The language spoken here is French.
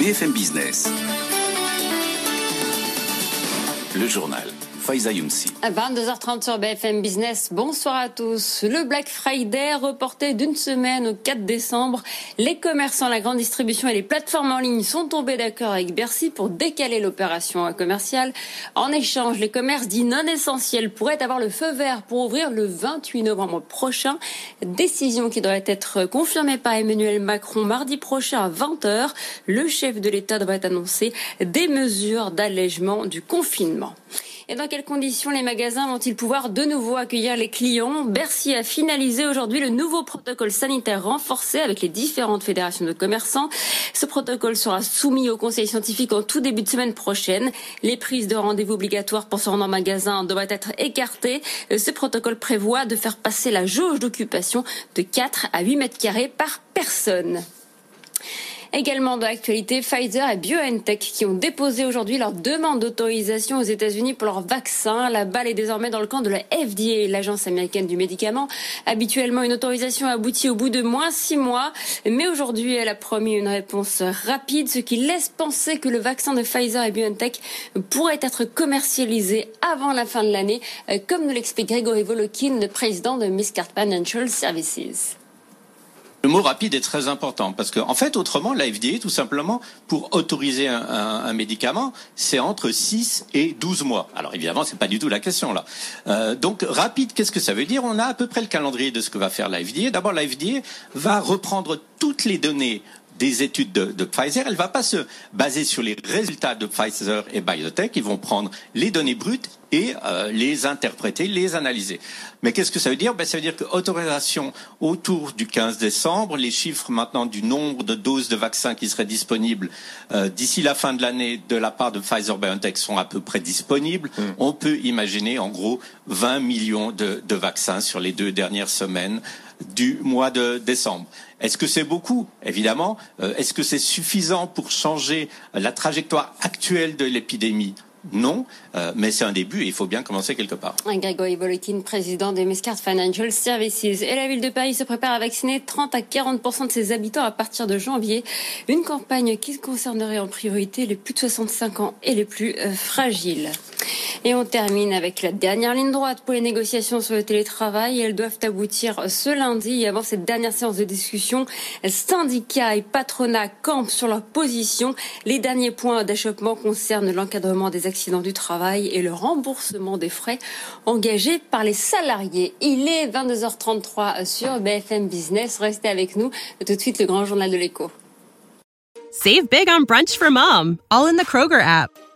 BFM Business. Le journal. Faiza Younsi. À 22h30 sur BFM Business, bonsoir à tous. Le Black Friday reporté d'une semaine au 4 décembre. Les commerçants, la grande distribution et les plateformes en ligne sont tombés d'accord avec Bercy pour décaler l'opération commerciale. En échange, les commerces dits non essentiels pourraient avoir le feu vert pour ouvrir le 28 novembre prochain. Décision qui devrait être confirmée par Emmanuel Macron mardi prochain à 20h. Le chef de l'État devrait annoncer des mesures d'allègement du confinement. Et dans quelles conditions les magasins vont-ils pouvoir de nouveau accueillir les clients? Bercy a finalisé aujourd'hui le nouveau protocole sanitaire renforcé avec les différentes fédérations de commerçants. Ce protocole sera soumis au conseil scientifique en tout début de semaine prochaine. Les prises de rendez-vous obligatoires pour se rendre en magasin devraient être écartées. Ce protocole prévoit de faire passer la jauge d'occupation de 4 à 8 mètres carrés par personne. Également de l'actualité, Pfizer et BioNTech qui ont déposé aujourd'hui leur demande d'autorisation aux États-Unis pour leur vaccin. La balle est désormais dans le camp de la FDA, l'agence américaine du médicament. Habituellement, une autorisation aboutit au bout de moins six mois, mais aujourd'hui, elle a promis une réponse rapide, ce qui laisse penser que le vaccin de Pfizer et BioNTech pourrait être commercialisé avant la fin de l'année, comme nous l'explique Grégory Volokin, le président de Miscard Financial Services. Le mot rapide est très important parce qu'en en fait, autrement, la FDA, tout simplement, pour autoriser un, médicament, c'est entre 6 et 12 mois. Alors évidemment, c'est pas du tout la question là. Euh, donc rapide, qu'est-ce que ça veut dire? On a à peu près le calendrier de ce que va faire la FDA. D'abord, la FDA va reprendre toutes les données des études de, de, Pfizer, elle va pas se baser sur les résultats de Pfizer et Biotech. Ils vont prendre les données brutes et euh, les interpréter, les analyser. Mais qu'est-ce que ça veut dire? Ben, Ça veut dire que autorisation autour du 15 décembre, les chiffres maintenant du nombre de doses de vaccins qui seraient disponibles euh, d'ici la fin de l'année de la part de Pfizer-BioNTech sont à peu près disponibles. Mmh. On peut imaginer en gros 20 millions de, de vaccins sur les deux dernières semaines du mois de décembre. Est-ce que c'est beaucoup Évidemment. Euh, Est-ce que c'est suffisant pour changer la trajectoire actuelle de l'épidémie? Non, euh, mais c'est un début et il faut bien commencer quelque part. Grégory Volokin, président des Mescard Financial Services. Et la ville de Paris se prépare à vacciner 30 à 40 de ses habitants à partir de janvier. Une campagne qui concernerait en priorité les plus de 65 ans et les plus euh, fragiles. Et on termine avec la dernière ligne droite pour les négociations sur le télétravail. Elles doivent aboutir ce lundi. Et avant cette dernière séance de discussion, syndicats et patronats campent sur leur position. Les derniers points d'achoppement concernent l'encadrement des accidents du travail et le remboursement des frais engagés par les salariés. Il est 22h33 sur BFM Business. Restez avec nous. Tout de suite, le grand journal de l'écho. Save big on brunch for mom, all in the Kroger app.